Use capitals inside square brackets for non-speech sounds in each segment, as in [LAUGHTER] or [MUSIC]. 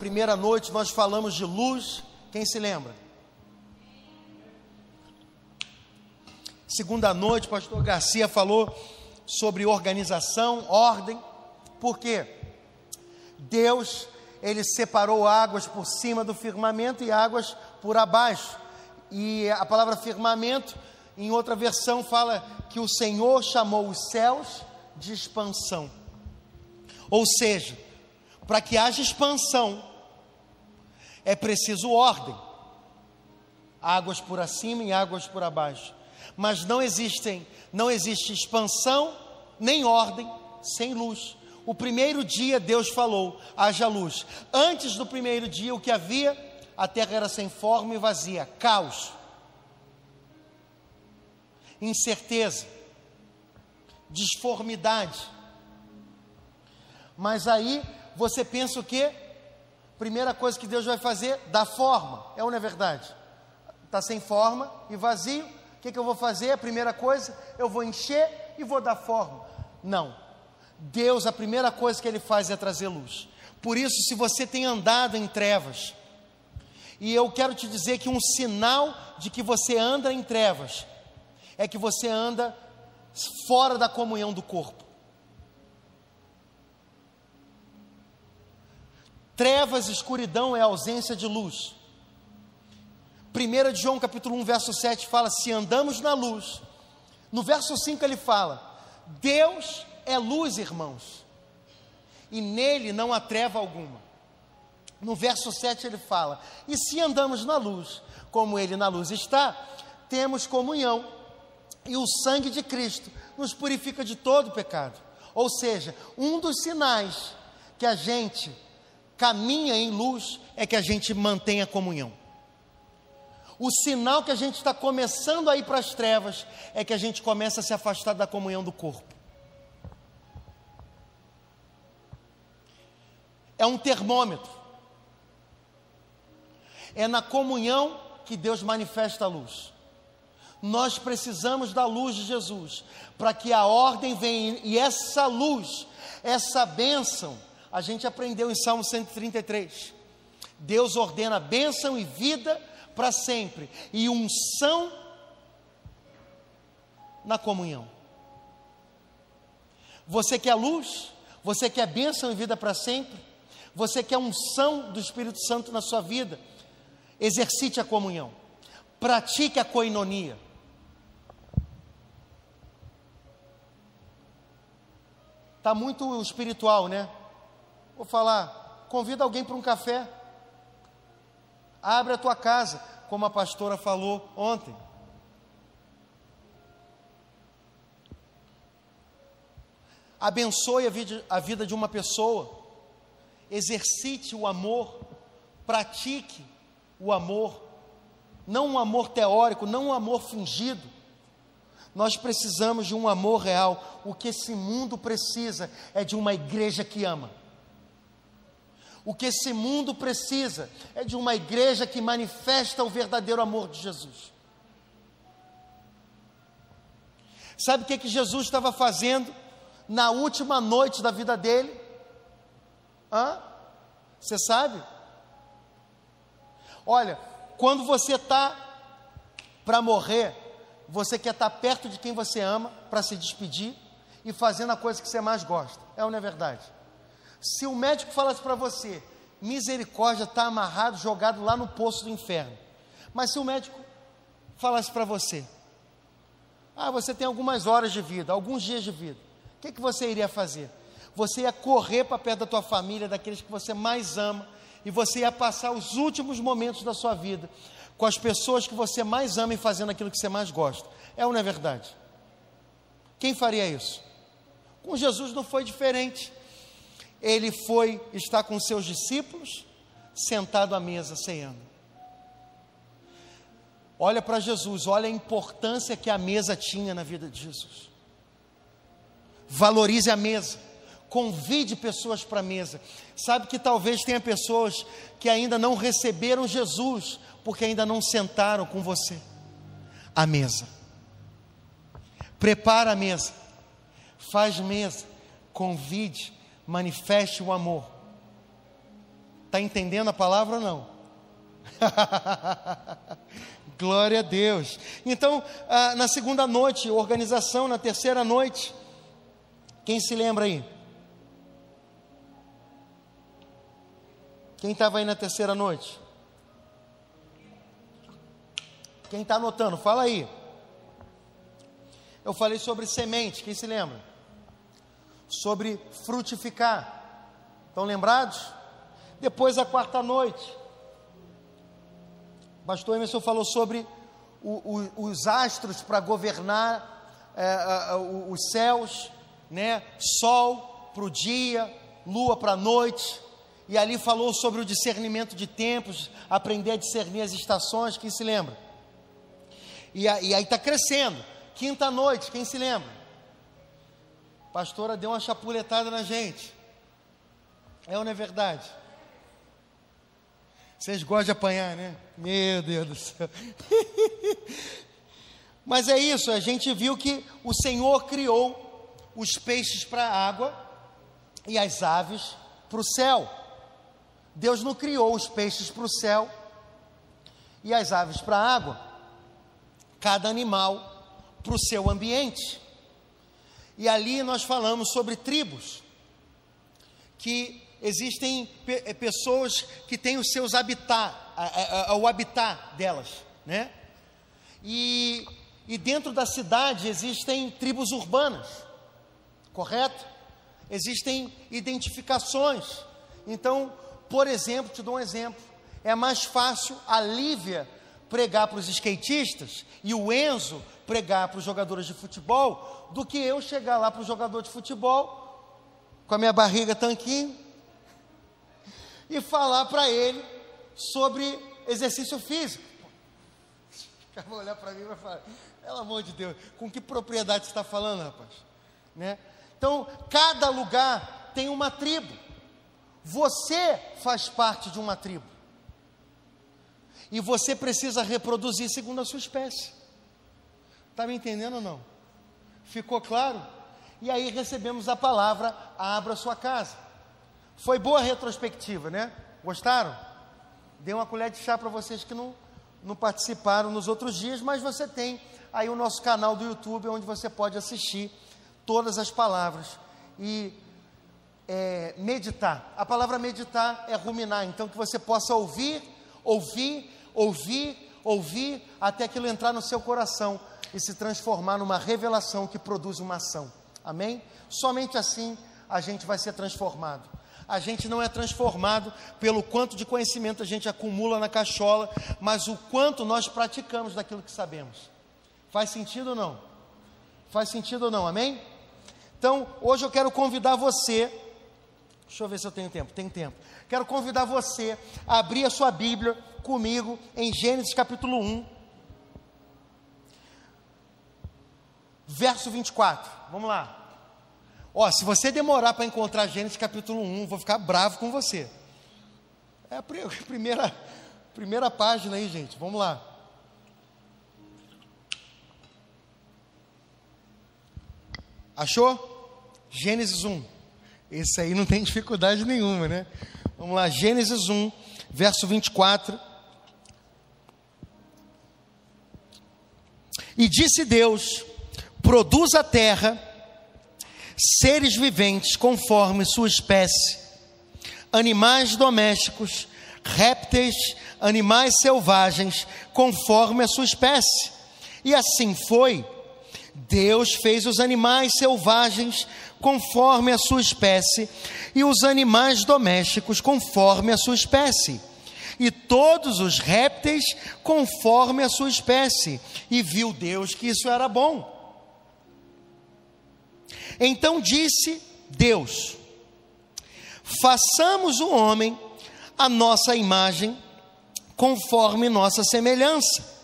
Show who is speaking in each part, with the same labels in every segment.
Speaker 1: Primeira noite nós falamos de luz, quem se lembra? Segunda noite, pastor Garcia falou sobre organização, ordem. Por quê? Deus, ele separou águas por cima do firmamento e águas por abaixo. E a palavra firmamento, em outra versão, fala que o Senhor chamou os céus de expansão. Ou seja, para que haja expansão, é preciso ordem. Águas por acima e águas por abaixo. Mas não existem, não existe expansão nem ordem sem luz. O primeiro dia Deus falou: haja luz. Antes do primeiro dia, o que havia? A terra era sem forma e vazia, caos, incerteza, disformidade. Mas aí você pensa o quê? Primeira coisa que Deus vai fazer, dar forma. É ou não é verdade? Está sem forma e vazio. O que, que eu vou fazer? A primeira coisa, eu vou encher e vou dar forma. Não. Deus, a primeira coisa que Ele faz é trazer luz. Por isso, se você tem andado em trevas, e eu quero te dizer que um sinal de que você anda em trevas é que você anda fora da comunhão do corpo. Trevas escuridão é ausência de luz. 1 João capítulo 1, verso 7 fala: se andamos na luz. No verso 5 ele fala: Deus é luz, irmãos, e nele não há treva alguma. No verso 7 ele fala: E se andamos na luz, como ele na luz está, temos comunhão, e o sangue de Cristo nos purifica de todo pecado. Ou seja, um dos sinais que a gente caminha em luz é que a gente mantém a comunhão. O sinal que a gente está começando a ir para as trevas é que a gente começa a se afastar da comunhão do corpo. É um termômetro. É na comunhão que Deus manifesta a luz. Nós precisamos da luz de Jesus para que a ordem venha e essa luz, essa bênção, a gente aprendeu em Salmo 133. Deus ordena bênção e vida para sempre, e unção na comunhão. Você quer luz? Você quer bênção e vida para sempre? Você quer unção do Espírito Santo na sua vida? Exercite a comunhão. Pratique a coinonia. Está muito espiritual, né? Vou falar, convida alguém para um café. Abre a tua casa, como a pastora falou ontem. Abençoe a vida, a vida de uma pessoa. Exercite o amor. Pratique o amor. Não um amor teórico, não um amor fingido. Nós precisamos de um amor real. O que esse mundo precisa é de uma igreja que ama. O que esse mundo precisa é de uma igreja que manifesta o verdadeiro amor de Jesus. Sabe o que, que Jesus estava fazendo na última noite da vida dele? Hã? Você sabe? Olha, quando você está para morrer, você quer estar tá perto de quem você ama para se despedir e fazendo a coisa que você mais gosta. É ou não é verdade? Se o médico falasse para você, misericórdia está amarrado, jogado lá no poço do inferno. Mas se o médico falasse para você, ah, você tem algumas horas de vida, alguns dias de vida, o que, que você iria fazer? Você ia correr para perto da tua família, daqueles que você mais ama, e você ia passar os últimos momentos da sua vida com as pessoas que você mais ama e fazendo aquilo que você mais gosta. É ou não é verdade? Quem faria isso? Com Jesus não foi diferente ele foi estar com seus discípulos, sentado à mesa, ceando. Olha para Jesus, olha a importância que a mesa tinha na vida de Jesus. Valorize a mesa, convide pessoas para a mesa. Sabe que talvez tenha pessoas que ainda não receberam Jesus, porque ainda não sentaram com você. A mesa. Prepara a mesa, faz mesa, convide, manifeste o amor. Está entendendo a palavra ou não? [LAUGHS] Glória a Deus. Então, ah, na segunda noite, organização, na terceira noite, quem se lembra aí? Quem estava aí na terceira noite? Quem está anotando, fala aí. Eu falei sobre semente, quem se lembra? Sobre frutificar. Estão lembrados? Depois a quarta noite. Pastor Emerson falou sobre o, o, os astros para governar é, os céus, né? Sol para o dia, lua para a noite. E ali falou sobre o discernimento de tempos, aprender a discernir as estações, quem se lembra? E, a, e aí está crescendo. Quinta noite, quem se lembra? Pastora deu uma chapuletada na gente. É ou não é verdade? Vocês gostam de apanhar, né? Meu Deus do céu. [LAUGHS] Mas é isso, a gente viu que o Senhor criou os peixes para a água e as aves para o céu. Deus não criou os peixes para o céu e as aves para a água. Cada animal para o seu ambiente. E ali nós falamos sobre tribos que existem pe pessoas que têm os seus habitat, a, a, o habitat delas, né? E, e dentro da cidade existem tribos urbanas, correto? Existem identificações. Então, por exemplo, te dou um exemplo. É mais fácil a Lívia pregar para os skatistas e o Enzo pregar para os jogadores de futebol do que eu chegar lá para o jogador de futebol com a minha barriga tanquinho e falar para ele sobre exercício físico. O cara vai olhar para mim e vai falar: pelo amor de Deus, com que propriedade você está falando, rapaz? Né? Então, cada lugar tem uma tribo. Você faz parte de uma tribo. E você precisa reproduzir segundo a sua espécie. Está me entendendo ou não? Ficou claro? E aí recebemos a palavra: abra sua casa. Foi boa retrospectiva, né? Gostaram? Dei uma colher de chá para vocês que não, não participaram nos outros dias, mas você tem aí o nosso canal do YouTube, onde você pode assistir todas as palavras e é, meditar. A palavra meditar é ruminar, então que você possa ouvir, ouvir, ouvir, ouvir, até aquilo entrar no seu coração e se transformar numa revelação que produz uma ação. Amém? Somente assim a gente vai ser transformado a gente não é transformado pelo quanto de conhecimento a gente acumula na cachola, mas o quanto nós praticamos daquilo que sabemos. Faz sentido ou não? Faz sentido ou não? Amém? Então, hoje eu quero convidar você. Deixa eu ver se eu tenho tempo. Tem tempo. Quero convidar você a abrir a sua Bíblia comigo em Gênesis capítulo 1, verso 24. Vamos lá. Ó, se você demorar para encontrar Gênesis capítulo 1, vou ficar bravo com você. É a [LAUGHS] primeira, primeira página aí, gente. Vamos lá. Achou? Gênesis 1. Esse aí não tem dificuldade nenhuma, né? Vamos lá, Gênesis 1, verso 24. E disse Deus: Produz a terra seres viventes conforme sua espécie, animais domésticos, répteis, animais selvagens conforme a sua espécie. E assim foi. Deus fez os animais selvagens conforme a sua espécie e os animais domésticos conforme a sua espécie. E todos os répteis conforme a sua espécie. E viu Deus que isso era bom. Então disse Deus: façamos o homem a nossa imagem, conforme nossa semelhança.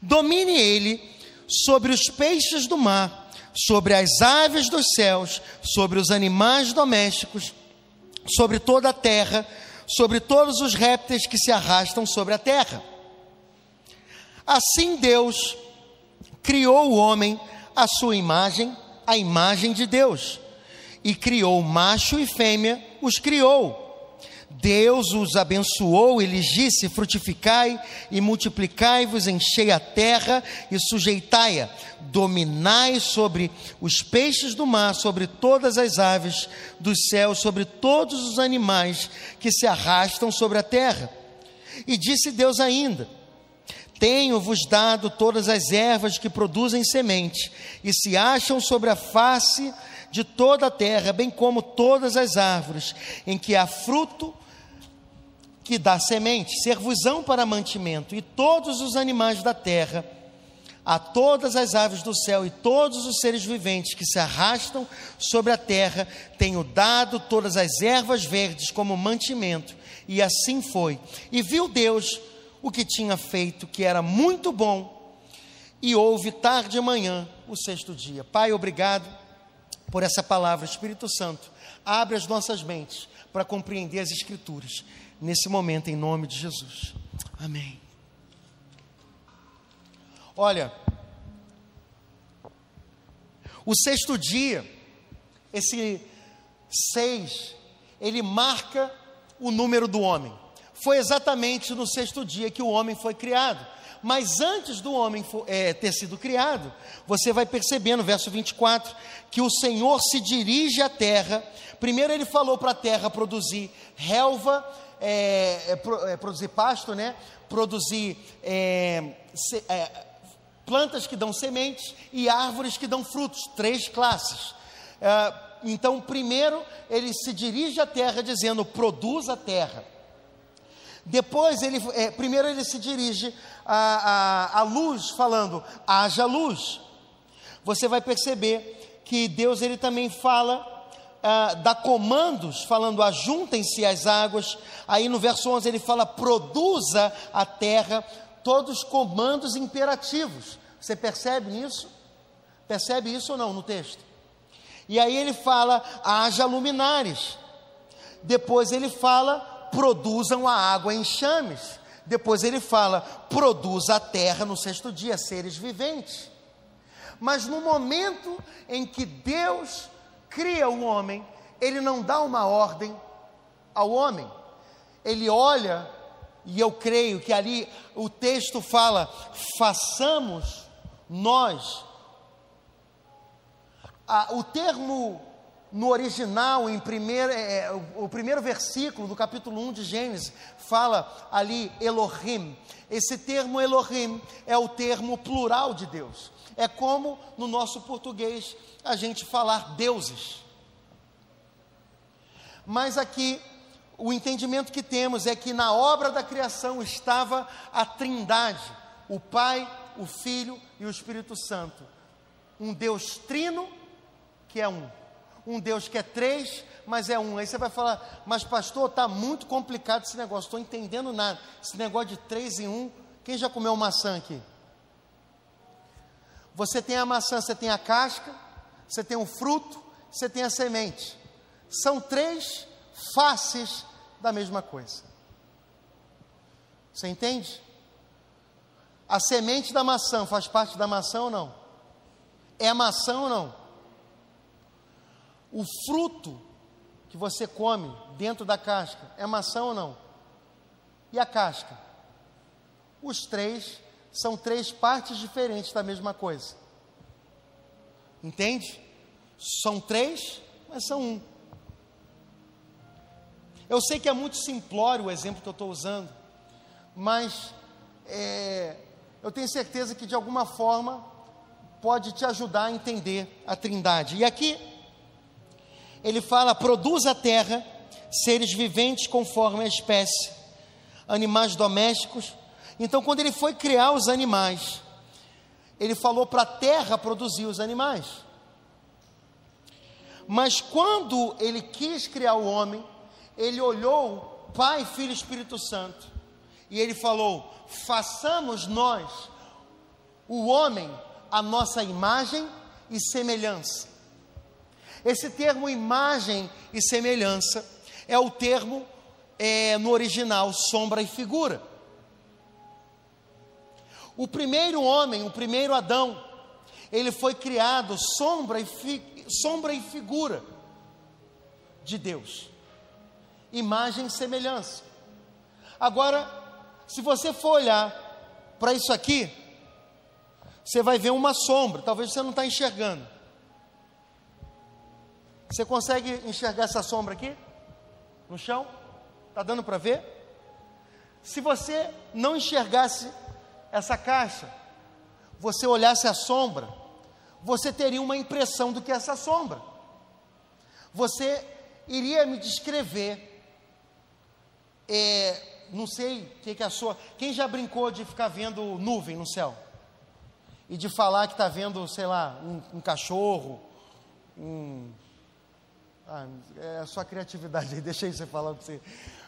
Speaker 1: Domine ele sobre os peixes do mar, sobre as aves dos céus, sobre os animais domésticos, sobre toda a terra, sobre todos os répteis que se arrastam sobre a terra. Assim Deus criou o homem à sua imagem, a imagem de Deus. E criou macho e fêmea, os criou. Deus os abençoou e lhes disse: Frutificai e multiplicai-vos, enchei a terra e sujeitai-a, dominai sobre os peixes do mar, sobre todas as aves dos céus, sobre todos os animais que se arrastam sobre a terra. E disse Deus ainda: Tenho-vos dado todas as ervas que produzem semente e se acham sobre a face de toda a terra, bem como todas as árvores em que há fruto que dá semente, servusão para mantimento, e todos os animais da terra, a todas as aves do céu e todos os seres viventes que se arrastam sobre a terra, tenho dado todas as ervas verdes como mantimento. E assim foi. E viu Deus o que tinha feito, que era muito bom, e houve tarde e manhã o sexto dia. Pai, obrigado por essa palavra, Espírito Santo. Abre as nossas mentes para compreender as Escrituras nesse momento, em nome de Jesus. Amém. Olha, o sexto dia, esse seis, ele marca o número do homem. Foi exatamente no sexto dia que o homem foi criado. Mas antes do homem é, ter sido criado, você vai perceber no verso 24 que o Senhor se dirige à terra. Primeiro ele falou para a terra produzir relva, é, é, é, produzir pasto, né? produzir é, se, é, plantas que dão sementes e árvores que dão frutos, três classes. É, então, primeiro ele se dirige à terra dizendo: produz a terra. Depois, ele, primeiro ele se dirige à, à, à luz, falando: haja luz. Você vai perceber que Deus ele também fala ah, dá comandos, falando: ajuntem-se as águas. Aí no verso 11 ele fala: produza a terra, todos comandos imperativos. Você percebe isso? Percebe isso ou não no texto? E aí ele fala: haja luminares. Depois ele fala: produzam a água em chames. Depois ele fala: produza a terra no sexto dia, seres viventes. Mas no momento em que Deus cria o homem, ele não dá uma ordem ao homem. Ele olha, e eu creio que ali o texto fala: façamos nós. Ah, o termo no original, em primeiro, é, é o primeiro versículo do capítulo 1 de Gênesis, fala ali Elohim. Esse termo Elohim é o termo plural de Deus. É como no nosso português a gente falar deuses. Mas aqui o entendimento que temos é que na obra da criação estava a Trindade, o Pai, o Filho e o Espírito Santo. Um Deus trino, que é um. Um Deus que é três, mas é um. Aí você vai falar, mas pastor, está muito complicado esse negócio, estou entendendo nada. Esse negócio de três em um. Quem já comeu maçã aqui? Você tem a maçã, você tem a casca, você tem o fruto, você tem a semente. São três faces da mesma coisa. Você entende? A semente da maçã faz parte da maçã ou não? É a maçã ou não? O fruto que você come dentro da casca é maçã ou não? E a casca? Os três são três partes diferentes da mesma coisa. Entende? São três, mas são um. Eu sei que é muito simplório o exemplo que eu estou usando, mas é, eu tenho certeza que de alguma forma pode te ajudar a entender a Trindade. E aqui ele fala: produz a terra seres viventes conforme a espécie, animais domésticos então, quando ele foi criar os animais, ele falou para a terra produzir os animais. Mas quando ele quis criar o homem, ele olhou Pai, Filho e Espírito Santo, e ele falou: façamos nós, o homem, a nossa imagem e semelhança. Esse termo imagem e semelhança é o termo é, no original sombra e figura. O primeiro homem, o primeiro Adão, ele foi criado sombra e, fi, sombra e figura de Deus. imagem e semelhança. Agora, se você for olhar para isso aqui, você vai ver uma sombra, talvez você não está enxergando. Você consegue enxergar essa sombra aqui? No chão? Está dando para ver? Se você não enxergasse essa caixa, você olhasse a sombra, você teria uma impressão do que é essa sombra. Você iria me descrever, é, não sei o que, que é a sua. Quem já brincou de ficar vendo nuvem no céu? E de falar que está vendo, sei lá, um, um cachorro, um. Ah, é a sua criatividade aí, [LAUGHS] deixa você falar o você.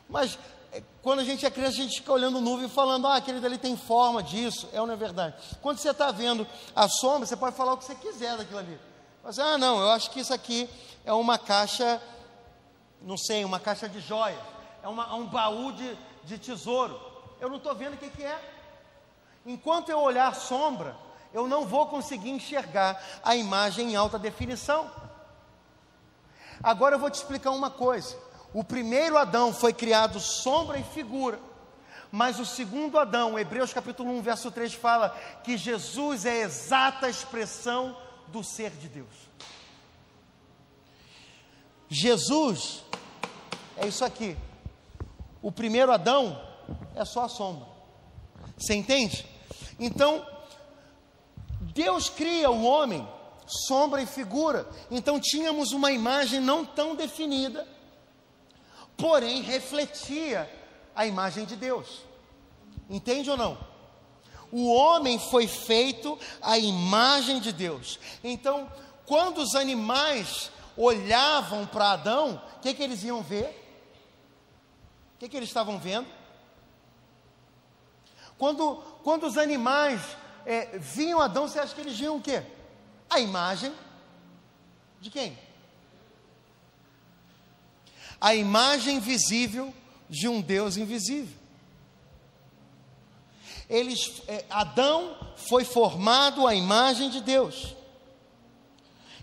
Speaker 1: Mas é, quando a gente é criança, a gente fica olhando nuvem e falando, ah, aquele dali tem forma disso, é ou não é verdade? Quando você está vendo a sombra, você pode falar o que você quiser daquilo ali. Mas, ah, não, eu acho que isso aqui é uma caixa, não sei, uma caixa de joias, é uma, um baú de, de tesouro. Eu não estou vendo o que, que é. Enquanto eu olhar sombra, eu não vou conseguir enxergar a imagem em alta definição. Agora eu vou te explicar uma coisa. O primeiro Adão foi criado sombra e figura. Mas o segundo Adão, Hebreus capítulo 1, verso 3 fala que Jesus é a exata expressão do ser de Deus. Jesus é isso aqui. O primeiro Adão é só a sombra. Você entende? Então, Deus cria o homem, sombra e figura. Então tínhamos uma imagem não tão definida, porém refletia a imagem de Deus. Entende ou não? O homem foi feito à imagem de Deus. Então, quando os animais olhavam para Adão, o que, que eles iam ver? O que, que eles estavam vendo? Quando, quando os animais é, vinham Adão, você acha que eles viam o quê? A imagem de quem? a imagem visível de um Deus invisível. Eles, é, Adão foi formado à imagem de Deus.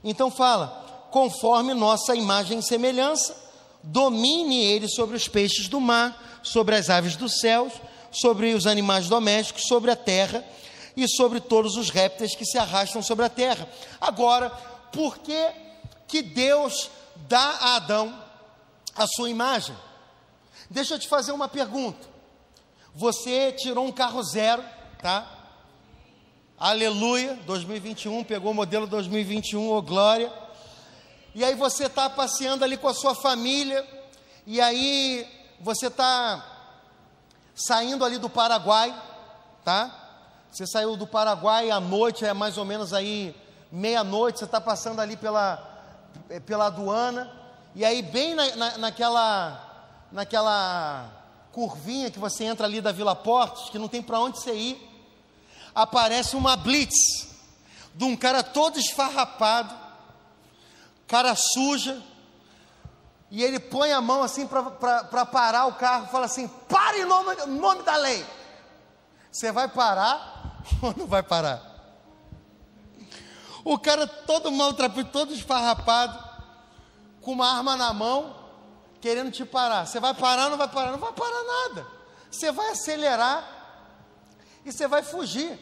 Speaker 1: Então fala, conforme nossa imagem e semelhança, domine ele sobre os peixes do mar, sobre as aves dos céus, sobre os animais domésticos, sobre a terra e sobre todos os répteis que se arrastam sobre a terra. Agora, por que que Deus dá a Adão a sua imagem. Deixa eu te fazer uma pergunta. Você tirou um carro zero, tá? Aleluia, 2021, pegou o modelo 2021, ô oh glória. E aí você está passeando ali com a sua família, e aí você está saindo ali do Paraguai, tá? Você saiu do Paraguai à noite, é mais ou menos aí meia-noite, você está passando ali pela, pela aduana, e aí, bem na, na, naquela, naquela curvinha que você entra ali da Vila Portos, que não tem para onde você ir, aparece uma blitz de um cara todo esfarrapado, cara suja, e ele põe a mão assim para parar o carro, fala assim: pare em nome, nome da lei. Você vai parar [LAUGHS] ou não vai parar? O cara todo maltrapilho, todo esfarrapado, com uma arma na mão, querendo te parar. Você vai parar não vai parar? Não vai parar nada. Você vai acelerar e você vai fugir.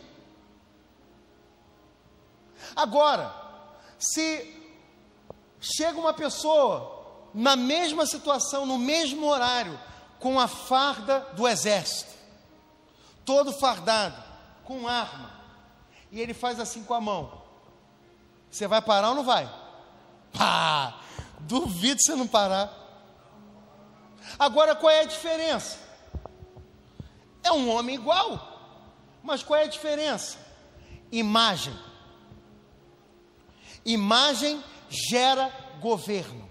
Speaker 1: Agora, se chega uma pessoa na mesma situação, no mesmo horário, com a farda do exército, todo fardado, com arma, e ele faz assim com a mão, você vai parar ou não vai? Pá! Duvido você não parar. Agora, qual é a diferença? É um homem igual, mas qual é a diferença? Imagem. Imagem gera governo.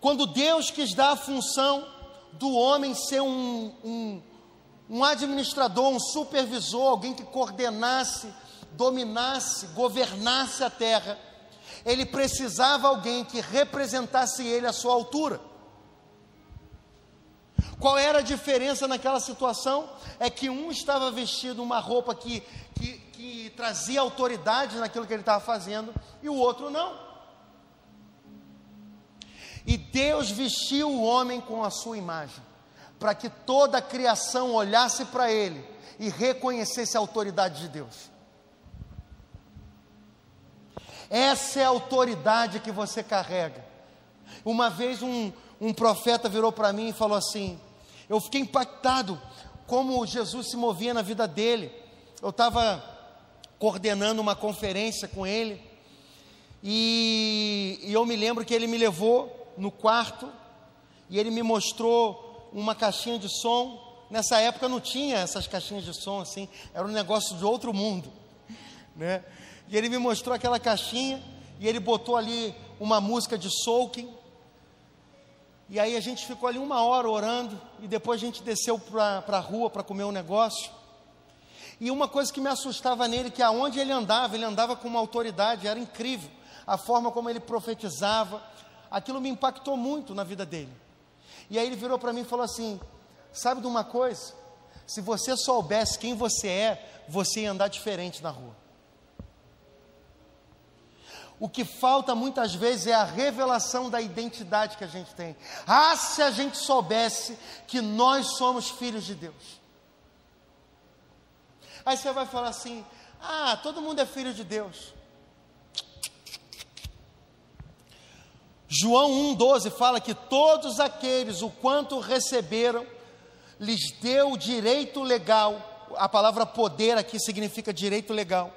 Speaker 1: Quando Deus quis dar a função do homem ser um, um, um administrador, um supervisor, alguém que coordenasse dominasse, governasse a terra, ele precisava alguém que representasse ele à sua altura. Qual era a diferença naquela situação? É que um estava vestido uma roupa que, que, que trazia autoridade naquilo que ele estava fazendo, e o outro não. E Deus vestiu o homem com a sua imagem, para que toda a criação olhasse para ele e reconhecesse a autoridade de Deus. Essa é a autoridade que você carrega. Uma vez um, um profeta virou para mim e falou assim: eu fiquei impactado como Jesus se movia na vida dele. Eu estava coordenando uma conferência com ele e, e eu me lembro que ele me levou no quarto e ele me mostrou uma caixinha de som. Nessa época não tinha essas caixinhas de som assim, era um negócio de outro mundo, né? E ele me mostrou aquela caixinha e ele botou ali uma música de soaking e aí a gente ficou ali uma hora orando e depois a gente desceu para a rua para comer um negócio. E uma coisa que me assustava nele, que aonde ele andava, ele andava com uma autoridade, era incrível. A forma como ele profetizava, aquilo me impactou muito na vida dele. E aí ele virou para mim e falou assim: Sabe de uma coisa? Se você soubesse quem você é, você ia andar diferente na rua. O que falta muitas vezes é a revelação da identidade que a gente tem. Ah, se a gente soubesse que nós somos filhos de Deus. Aí você vai falar assim: ah, todo mundo é filho de Deus. João 1,12 fala que todos aqueles, o quanto receberam, lhes deu direito legal, a palavra poder aqui significa direito legal,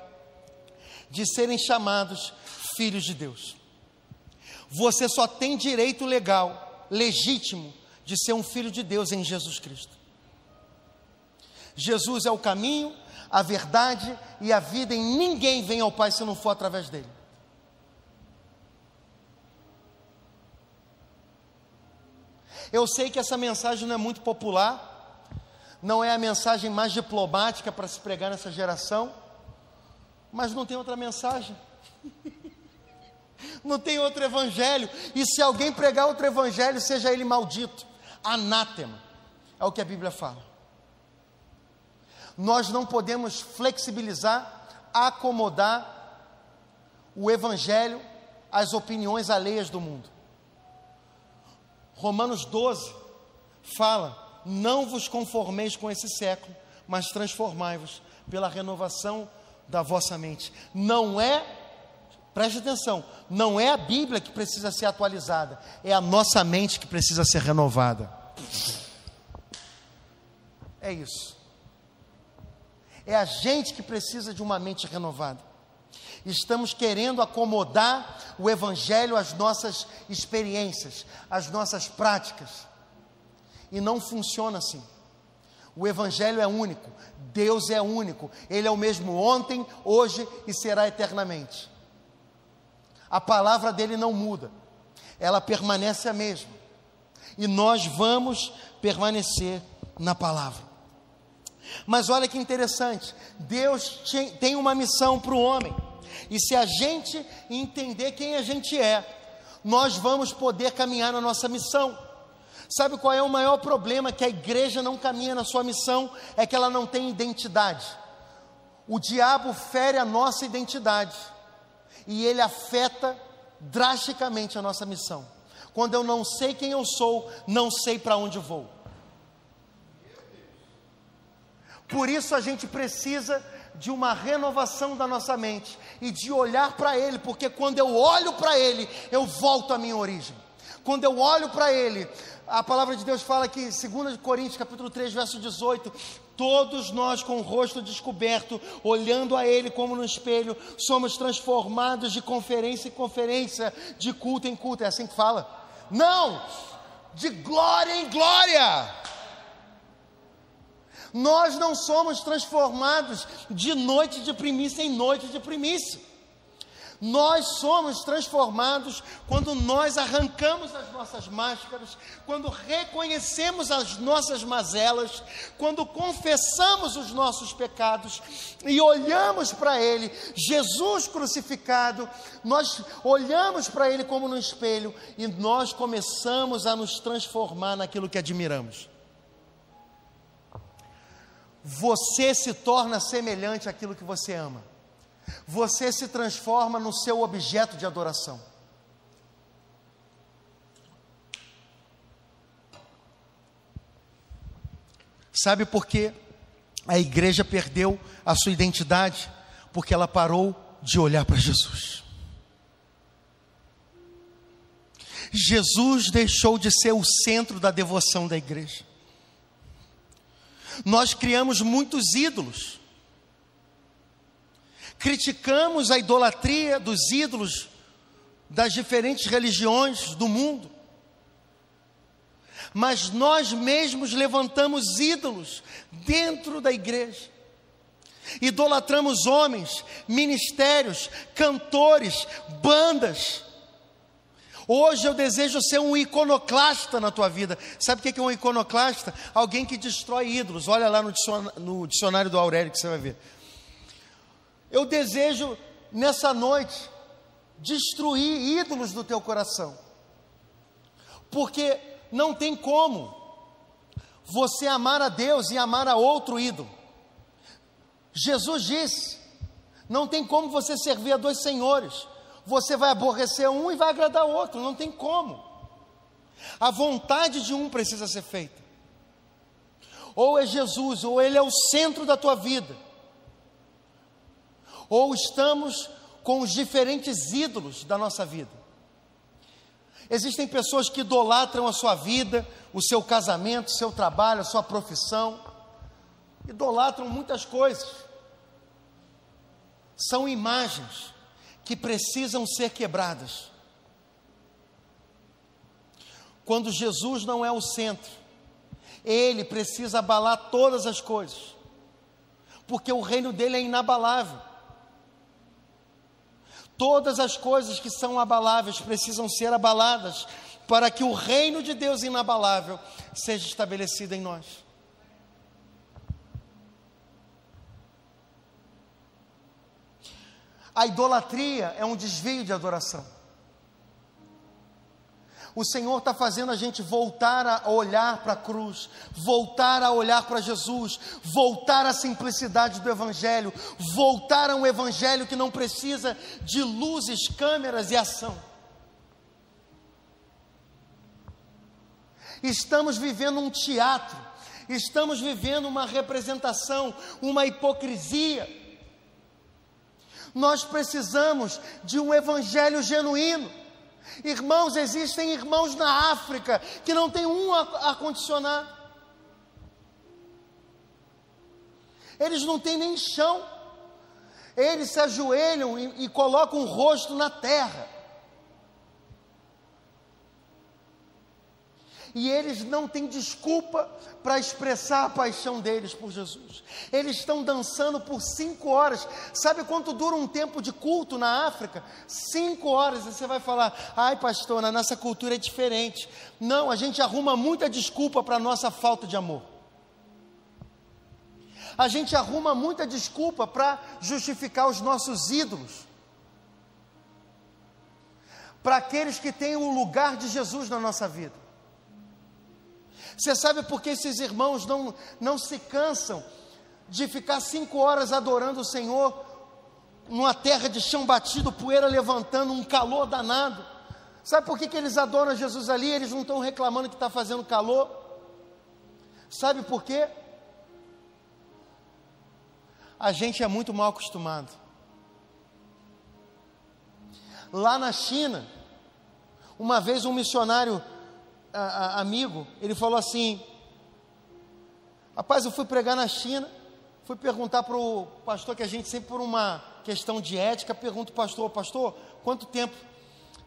Speaker 1: de serem chamados filhos de Deus. Você só tem direito legal, legítimo, de ser um filho de Deus em Jesus Cristo. Jesus é o caminho, a verdade e a vida, e ninguém vem ao Pai se não for através dele. Eu sei que essa mensagem não é muito popular, não é a mensagem mais diplomática para se pregar nessa geração, mas não tem outra mensagem. [LAUGHS] não tem outro evangelho. E se alguém pregar outro evangelho, seja ele maldito, anátema. É o que a Bíblia fala. Nós não podemos flexibilizar, acomodar o evangelho às opiniões alheias do mundo. Romanos 12 fala: Não vos conformeis com esse século, mas transformai-vos pela renovação da vossa mente. Não é Preste atenção, não é a Bíblia que precisa ser atualizada, é a nossa mente que precisa ser renovada. É isso. É a gente que precisa de uma mente renovada. Estamos querendo acomodar o Evangelho às nossas experiências, às nossas práticas. E não funciona assim. O Evangelho é único, Deus é único, Ele é o mesmo ontem, hoje e será eternamente a palavra dele não muda, ela permanece a mesma. E nós vamos permanecer na palavra. Mas olha que interessante, Deus tem uma missão para o homem, e se a gente entender quem a gente é, nós vamos poder caminhar na nossa missão. Sabe qual é o maior problema que a igreja não caminha na sua missão? É que ela não tem identidade. O diabo fere a nossa identidade e ele afeta drasticamente a nossa missão. Quando eu não sei quem eu sou, não sei para onde vou. Por isso a gente precisa de uma renovação da nossa mente e de olhar para Ele, porque quando eu olho para Ele, eu volto à minha origem. Quando eu olho para Ele, a palavra de Deus fala que, 2 Coríntios capítulo 3, verso 18, todos nós com o rosto descoberto, olhando a Ele como no espelho, somos transformados de conferência em conferência, de culto em culto, é assim que fala? Não! De glória em glória! Nós não somos transformados de noite de primícia em noite de primícia. Nós somos transformados quando nós arrancamos as nossas máscaras, quando reconhecemos as nossas mazelas, quando confessamos os nossos pecados e olhamos para Ele, Jesus crucificado, nós olhamos para Ele como no espelho e nós começamos a nos transformar naquilo que admiramos. Você se torna semelhante àquilo que você ama. Você se transforma no seu objeto de adoração. Sabe por que a igreja perdeu a sua identidade? Porque ela parou de olhar para Jesus. Jesus deixou de ser o centro da devoção da igreja. Nós criamos muitos ídolos. Criticamos a idolatria dos ídolos das diferentes religiões do mundo. Mas nós mesmos levantamos ídolos dentro da igreja. Idolatramos homens, ministérios, cantores, bandas Hoje eu desejo ser um iconoclasta na tua vida. Sabe o que é um iconoclasta? Alguém que destrói ídolos. Olha lá no dicionário do Aurélio que você vai ver. Eu desejo nessa noite destruir ídolos do teu coração. Porque não tem como você amar a Deus e amar a outro ídolo. Jesus disse: não tem como você servir a dois senhores você vai aborrecer um e vai agradar o outro, não tem como. A vontade de um precisa ser feita. Ou é Jesus, ou Ele é o centro da tua vida. Ou estamos com os diferentes ídolos da nossa vida. Existem pessoas que idolatram a sua vida, o seu casamento, o seu trabalho, a sua profissão. Idolatram muitas coisas. São imagens que precisam ser quebradas. Quando Jesus não é o centro, ele precisa abalar todas as coisas, porque o reino dele é inabalável. Todas as coisas que são abaláveis precisam ser abaladas para que o reino de Deus inabalável seja estabelecido em nós. A idolatria é um desvio de adoração. O Senhor está fazendo a gente voltar a olhar para a cruz, voltar a olhar para Jesus, voltar à simplicidade do Evangelho, voltar a um Evangelho que não precisa de luzes, câmeras e ação. Estamos vivendo um teatro, estamos vivendo uma representação, uma hipocrisia nós precisamos de um evangelho genuíno. Irmãos, existem irmãos na África que não tem um ar-condicionado. Eles não têm nem chão. Eles se ajoelham e, e colocam o rosto na terra. E eles não têm desculpa para expressar a paixão deles por Jesus. Eles estão dançando por cinco horas. Sabe quanto dura um tempo de culto na África? Cinco horas. E você vai falar, ai pastor, na nossa cultura é diferente. Não, a gente arruma muita desculpa para a nossa falta de amor. A gente arruma muita desculpa para justificar os nossos ídolos. Para aqueles que têm o lugar de Jesus na nossa vida. Você sabe por que esses irmãos não, não se cansam de ficar cinco horas adorando o Senhor numa terra de chão batido, poeira levantando, um calor danado? Sabe por que, que eles adoram Jesus ali? Eles não estão reclamando que está fazendo calor. Sabe por quê? A gente é muito mal acostumado. Lá na China, uma vez um missionário a, a, amigo, ele falou assim: Rapaz, eu fui pregar na China, fui perguntar para o pastor, que a gente sempre por uma questão de ética, pergunta o pastor, pastor, quanto tempo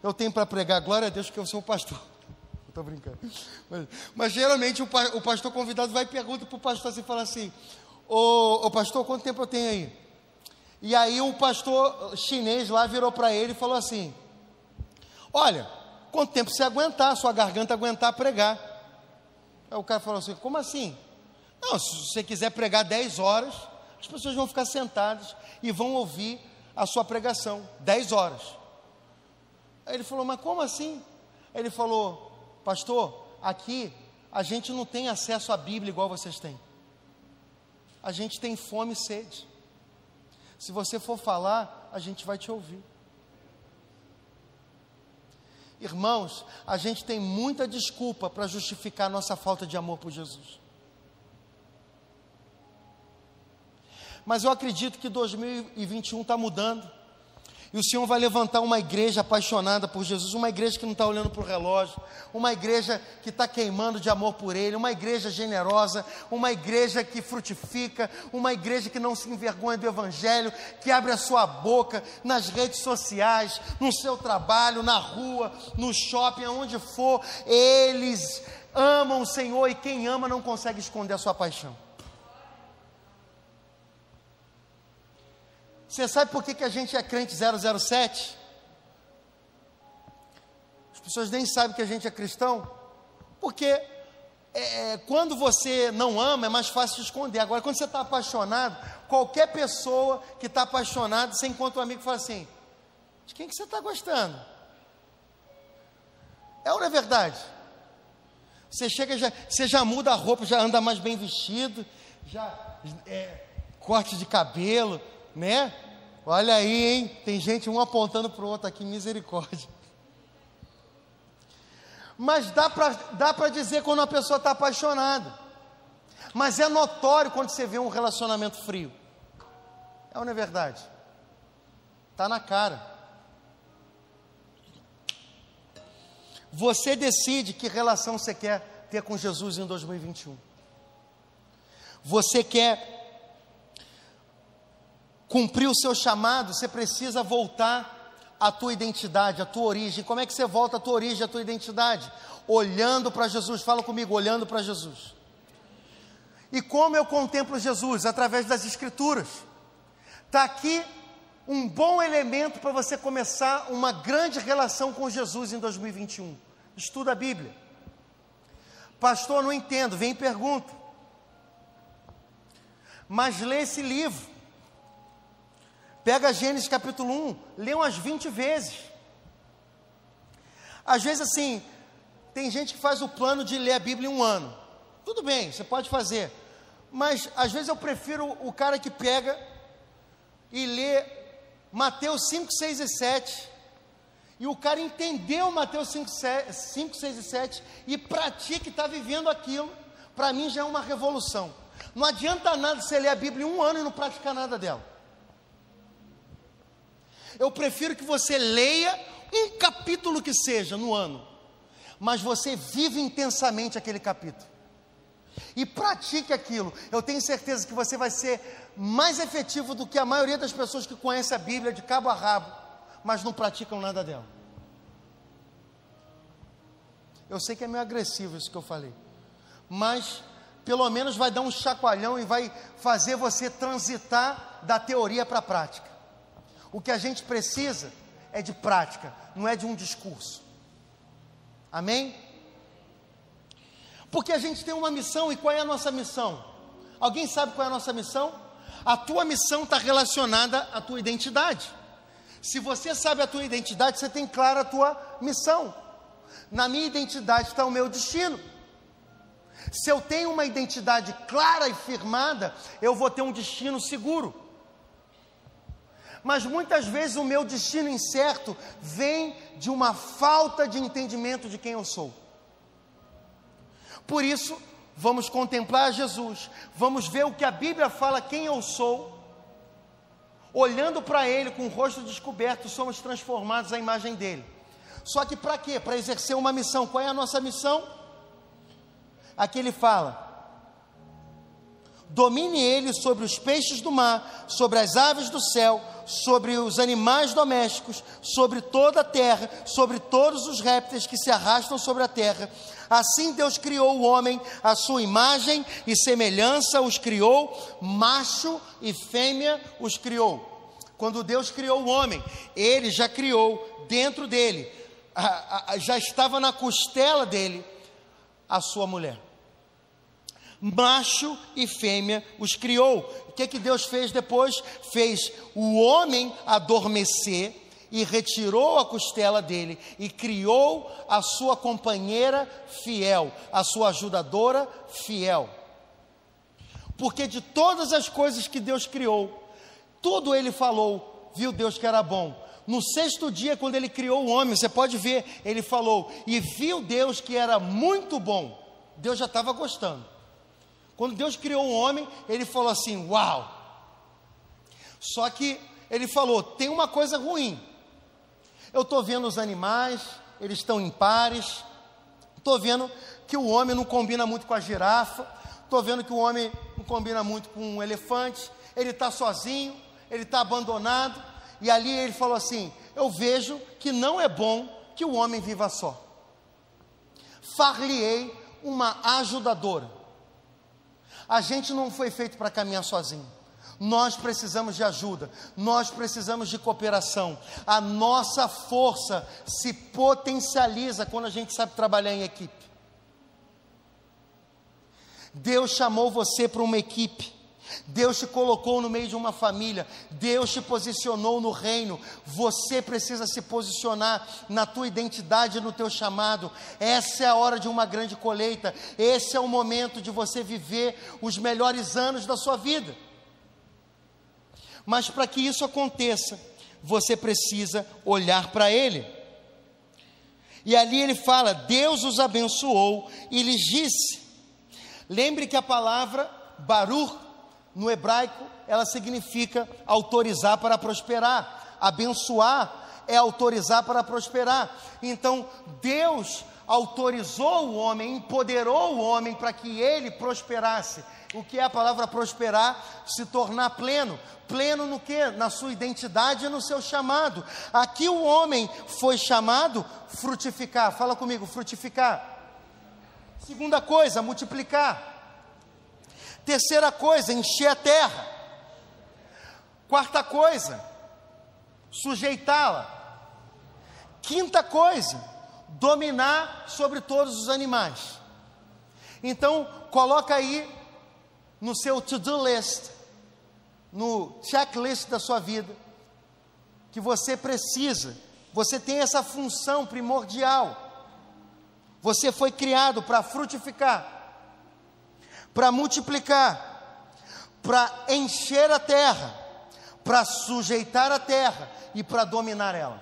Speaker 1: eu tenho para pregar? Glória a Deus que eu sou o pastor. [LAUGHS] Estou brincando. Mas, mas geralmente o, o, pastor convidado vai e pergunta para o pastor assim, fala assim, ô, ô pastor, quanto tempo eu tenho aí? E aí o pastor chinês lá virou para ele e falou assim, olha, Quanto tempo você aguentar, sua garganta aguentar pregar. Aí o cara falou assim: como assim? Não, se você quiser pregar 10 horas, as pessoas vão ficar sentadas e vão ouvir a sua pregação. 10 horas. Aí ele falou: mas como assim? Aí ele falou: pastor, aqui a gente não tem acesso à Bíblia igual vocês têm. a gente tem fome e sede. Se você for falar, a gente vai te ouvir. Irmãos, a gente tem muita desculpa para justificar nossa falta de amor por Jesus. Mas eu acredito que 2021 está mudando. E o Senhor vai levantar uma igreja apaixonada por Jesus, uma igreja que não está olhando para o relógio, uma igreja que está queimando de amor por Ele, uma igreja generosa, uma igreja que frutifica, uma igreja que não se envergonha do Evangelho, que abre a sua boca nas redes sociais, no seu trabalho, na rua, no shopping, aonde for. Eles amam o Senhor e quem ama não consegue esconder a sua paixão. Você sabe por que, que a gente é crente 007? As pessoas nem sabem que a gente é cristão, porque é, é, quando você não ama é mais fácil de esconder. Agora, quando você está apaixonado, qualquer pessoa que está apaixonada, você encontra um amigo e fala assim: de quem que você está gostando? É ou não é verdade? Você chega, já, você já muda a roupa, já anda mais bem vestido, já é, corte de cabelo, né? Olha aí, hein? Tem gente um apontando para o outro aqui, misericórdia. Mas dá para dá dizer quando a pessoa está apaixonada. Mas é notório quando você vê um relacionamento frio. É ou não é verdade? Está na cara. Você decide que relação você quer ter com Jesus em 2021. Você quer cumprir o seu chamado, você precisa voltar à tua identidade, à tua origem. Como é que você volta à tua origem, à tua identidade? Olhando para Jesus. Fala comigo, olhando para Jesus. E como eu contemplo Jesus? Através das Escrituras. Está aqui um bom elemento para você começar uma grande relação com Jesus em 2021. Estuda a Bíblia. Pastor, não entendo, vem e pergunta. Mas lê esse livro. Pega Gênesis capítulo 1, lê umas 20 vezes. Às vezes, assim, tem gente que faz o plano de ler a Bíblia em um ano. Tudo bem, você pode fazer. Mas às vezes eu prefiro o cara que pega e lê Mateus 5, 6 e 7. E o cara entendeu Mateus 5, 5 6 e 7 e pratica e está vivendo aquilo. Para mim já é uma revolução. Não adianta nada você ler a Bíblia em um ano e não praticar nada dela. Eu prefiro que você leia um capítulo que seja no ano, mas você vive intensamente aquele capítulo. E pratique aquilo. Eu tenho certeza que você vai ser mais efetivo do que a maioria das pessoas que conhecem a Bíblia de cabo a rabo, mas não praticam nada dela. Eu sei que é meio agressivo isso que eu falei, mas pelo menos vai dar um chacoalhão e vai fazer você transitar da teoria para a prática. O que a gente precisa é de prática, não é de um discurso. Amém? Porque a gente tem uma missão e qual é a nossa missão? Alguém sabe qual é a nossa missão? A tua missão está relacionada à tua identidade. Se você sabe a tua identidade, você tem clara a tua missão. Na minha identidade está o meu destino. Se eu tenho uma identidade clara e firmada, eu vou ter um destino seguro mas muitas vezes o meu destino incerto vem de uma falta de entendimento de quem eu sou. Por isso, vamos contemplar Jesus, vamos ver o que a Bíblia fala quem eu sou. Olhando para Ele com o rosto descoberto, somos transformados à imagem dele. Só que para quê? Para exercer uma missão. Qual é a nossa missão? Aqui ele fala: domine ele sobre os peixes do mar, sobre as aves do céu, sobre os animais domésticos, sobre toda a terra, sobre todos os répteis que se arrastam sobre a terra. Assim Deus criou o homem, a sua imagem e semelhança os criou, macho e fêmea os criou. Quando Deus criou o homem, ele já criou dentro dele, já estava na costela dele a sua mulher macho e fêmea os criou. O que, que Deus fez depois? Fez o homem adormecer e retirou a costela dele e criou a sua companheira fiel, a sua ajudadora fiel. Porque de todas as coisas que Deus criou, tudo ele falou, viu Deus que era bom. No sexto dia, quando ele criou o homem, você pode ver, ele falou, e viu Deus que era muito bom. Deus já estava gostando. Quando Deus criou o homem, ele falou assim: Uau! Só que ele falou: tem uma coisa ruim. Eu estou vendo os animais, eles estão em pares. Estou vendo que o homem não combina muito com a girafa. Estou vendo que o homem não combina muito com um elefante. Ele está sozinho, ele está abandonado. E ali ele falou assim: Eu vejo que não é bom que o homem viva só. Far-lhe-ei uma ajudadora. A gente não foi feito para caminhar sozinho. Nós precisamos de ajuda, nós precisamos de cooperação. A nossa força se potencializa quando a gente sabe trabalhar em equipe. Deus chamou você para uma equipe. Deus te colocou no meio de uma família, Deus te posicionou no reino. Você precisa se posicionar na tua identidade, no teu chamado. Essa é a hora de uma grande colheita. Esse é o momento de você viver os melhores anos da sua vida. Mas para que isso aconteça, você precisa olhar para Ele. E ali ele fala: Deus os abençoou e lhes disse. Lembre que a palavra Baruch, no hebraico, ela significa autorizar para prosperar. Abençoar é autorizar para prosperar. Então, Deus autorizou o homem, empoderou o homem para que ele prosperasse. O que é a palavra prosperar? Se tornar pleno. Pleno no que? Na sua identidade e no seu chamado. Aqui o homem foi chamado frutificar. Fala comigo, frutificar. Segunda coisa, multiplicar. Terceira coisa, encher a terra. Quarta coisa, sujeitá-la. Quinta coisa, dominar sobre todos os animais. Então, coloca aí no seu to-do list, no checklist da sua vida, que você precisa, você tem essa função primordial. Você foi criado para frutificar, para multiplicar, para encher a terra, para sujeitar a terra e para dominar ela.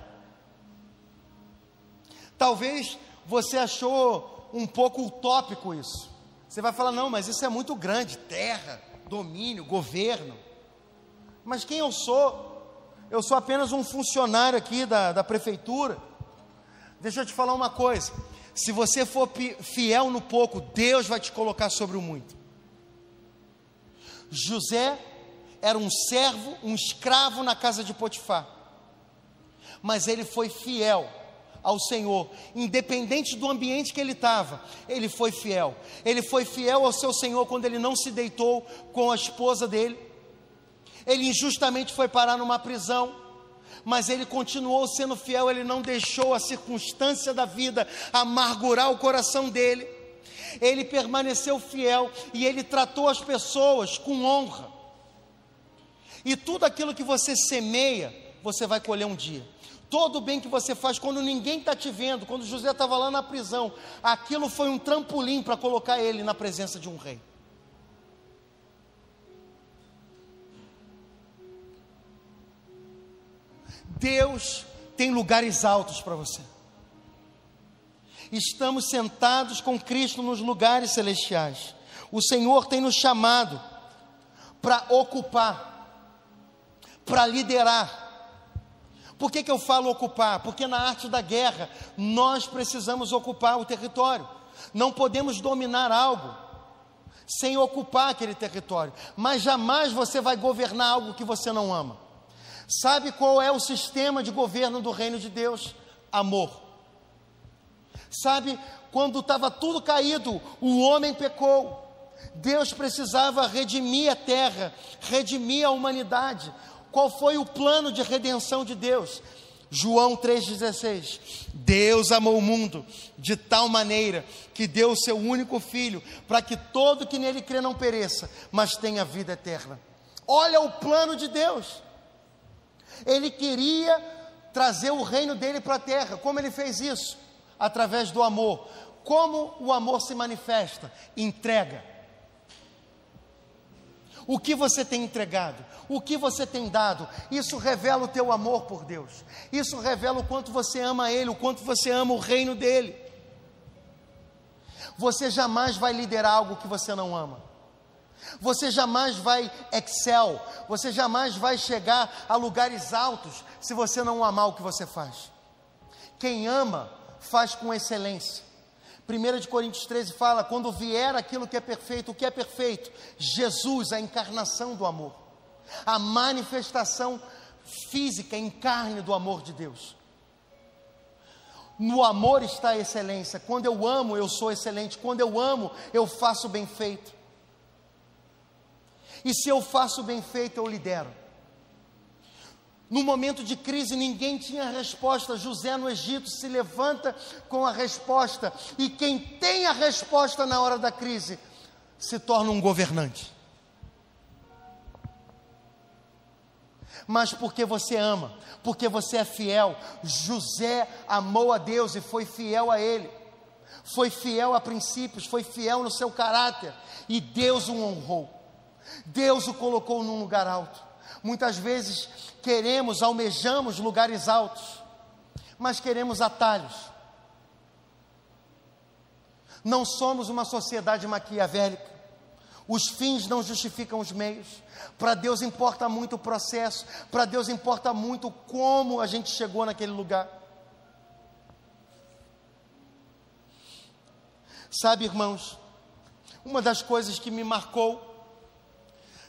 Speaker 1: Talvez você achou um pouco utópico isso. Você vai falar, não, mas isso é muito grande: terra, domínio, governo. Mas quem eu sou? Eu sou apenas um funcionário aqui da, da prefeitura. Deixa eu te falar uma coisa: se você for fiel no pouco, Deus vai te colocar sobre o muito. José era um servo, um escravo na casa de Potifar, mas ele foi fiel ao Senhor, independente do ambiente que ele estava, ele foi fiel. Ele foi fiel ao seu Senhor quando ele não se deitou com a esposa dele. Ele injustamente foi parar numa prisão, mas ele continuou sendo fiel, ele não deixou a circunstância da vida amargurar o coração dele. Ele permaneceu fiel e ele tratou as pessoas com honra. E tudo aquilo que você semeia, você vai colher um dia. Todo o bem que você faz quando ninguém está te vendo, quando José estava lá na prisão, aquilo foi um trampolim para colocar ele na presença de um rei. Deus tem lugares altos para você. Estamos sentados com Cristo nos lugares celestiais. O Senhor tem nos chamado para ocupar, para liderar por que, que eu falo ocupar? Porque na arte da guerra nós precisamos ocupar o território. Não podemos dominar algo sem ocupar aquele território. Mas jamais você vai governar algo que você não ama. Sabe qual é o sistema de governo do reino de Deus? Amor. Sabe, quando estava tudo caído, o homem pecou. Deus precisava redimir a terra, redimir a humanidade. Qual foi o plano de redenção de Deus? João 3,16: Deus amou o mundo de tal maneira que deu o seu único filho, para que todo que nele crê não pereça, mas tenha vida eterna. Olha o plano de Deus. Ele queria trazer o reino dele para a terra. Como ele fez isso? Através do amor. Como o amor se manifesta? Entrega. O que você tem entregado? O que você tem dado? Isso revela o teu amor por Deus. Isso revela o quanto você ama Ele, o quanto você ama o reino dele. Você jamais vai liderar algo que você não ama. Você jamais vai excel, você jamais vai chegar a lugares altos se você não amar o que você faz. Quem ama, faz com excelência. 1 de Coríntios 13 fala: quando vier aquilo que é perfeito, o que é perfeito? Jesus, a encarnação do amor, a manifestação física em carne do amor de Deus. No amor está a excelência. Quando eu amo, eu sou excelente. Quando eu amo, eu faço bem feito. E se eu faço bem feito, eu lidero. No momento de crise, ninguém tinha resposta. José no Egito se levanta com a resposta. E quem tem a resposta na hora da crise se torna um governante. Mas porque você ama, porque você é fiel. José amou a Deus e foi fiel a Ele. Foi fiel a princípios, foi fiel no seu caráter. E Deus o honrou. Deus o colocou num lugar alto. Muitas vezes queremos, almejamos lugares altos, mas queremos atalhos. Não somos uma sociedade maquiavélica. Os fins não justificam os meios. Para Deus importa muito o processo. Para Deus importa muito como a gente chegou naquele lugar. Sabe, irmãos, uma das coisas que me marcou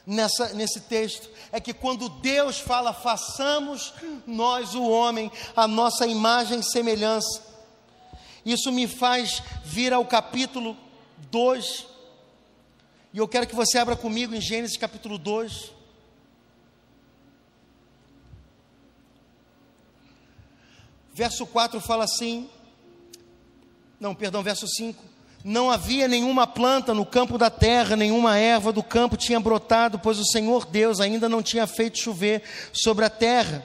Speaker 1: nessa, nesse texto é que quando Deus fala, façamos nós o homem, a nossa imagem e semelhança, isso me faz vir ao capítulo 2, e eu quero que você abra comigo em Gênesis capítulo 2. Verso 4 fala assim, não, perdão, verso 5. Não havia nenhuma planta no campo da terra, nenhuma erva do campo tinha brotado, pois o Senhor Deus ainda não tinha feito chover sobre a terra.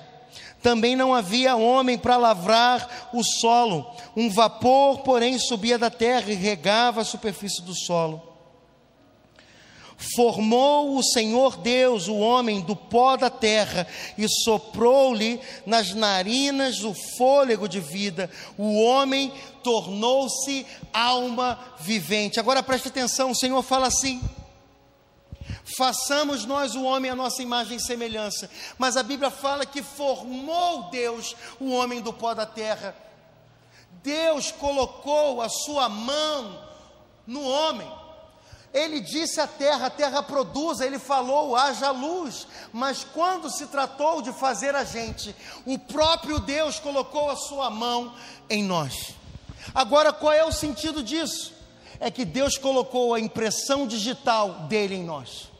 Speaker 1: Também não havia homem para lavrar o solo. Um vapor, porém, subia da terra e regava a superfície do solo. Formou o Senhor Deus o homem do pó da terra e soprou-lhe nas narinas o fôlego de vida. O homem tornou-se alma vivente. Agora preste atenção: o Senhor fala assim. Façamos nós o homem a nossa imagem e semelhança. Mas a Bíblia fala que formou Deus o homem do pó da terra. Deus colocou a sua mão no homem. Ele disse à terra: a terra produza, ele falou: haja luz. Mas quando se tratou de fazer a gente, o próprio Deus colocou a sua mão em nós. Agora, qual é o sentido disso? É que Deus colocou a impressão digital dele em nós.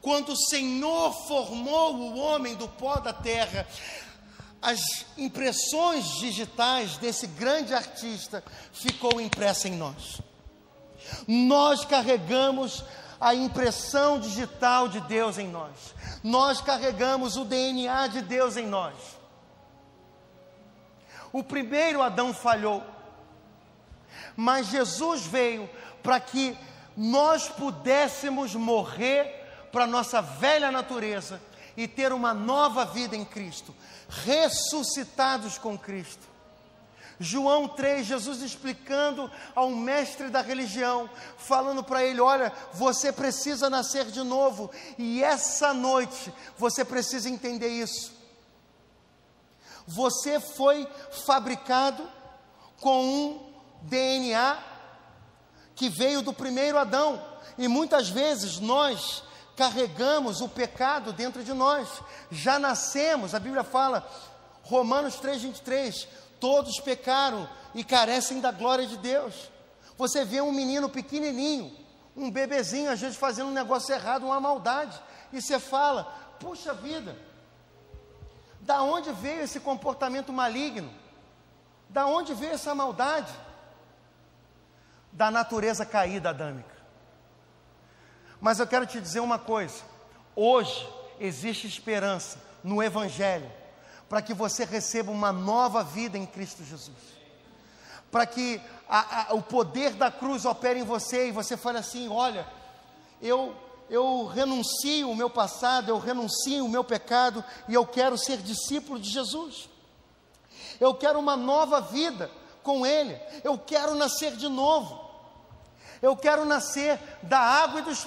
Speaker 1: Quando o Senhor formou o homem do pó da terra, as impressões digitais desse grande artista ficou impressa em nós. Nós carregamos a impressão digital de Deus em nós. Nós carregamos o DNA de Deus em nós. O primeiro Adão falhou, mas Jesus veio para que nós pudéssemos morrer para nossa velha natureza e ter uma nova vida em Cristo, ressuscitados com Cristo. João 3, Jesus explicando ao mestre da religião, falando para ele: Olha, você precisa nascer de novo, e essa noite você precisa entender isso. Você foi fabricado com um DNA que veio do primeiro Adão, e muitas vezes nós carregamos o pecado dentro de nós, já nascemos, a Bíblia fala, Romanos 3, 23 Todos pecaram e carecem da glória de Deus. Você vê um menino pequenininho, um bebezinho, às vezes fazendo um negócio errado, uma maldade, e você fala: puxa vida, da onde veio esse comportamento maligno? Da onde veio essa maldade? Da natureza caída adâmica. Mas eu quero te dizer uma coisa: hoje existe esperança no Evangelho para que você receba uma nova vida em Cristo Jesus. Para que a, a, o poder da cruz opere em você e você fale assim: olha, eu eu renuncio o meu passado, eu renuncio o meu pecado e eu quero ser discípulo de Jesus. Eu quero uma nova vida com Ele. Eu quero nascer de novo. Eu quero nascer da água e do Espírito.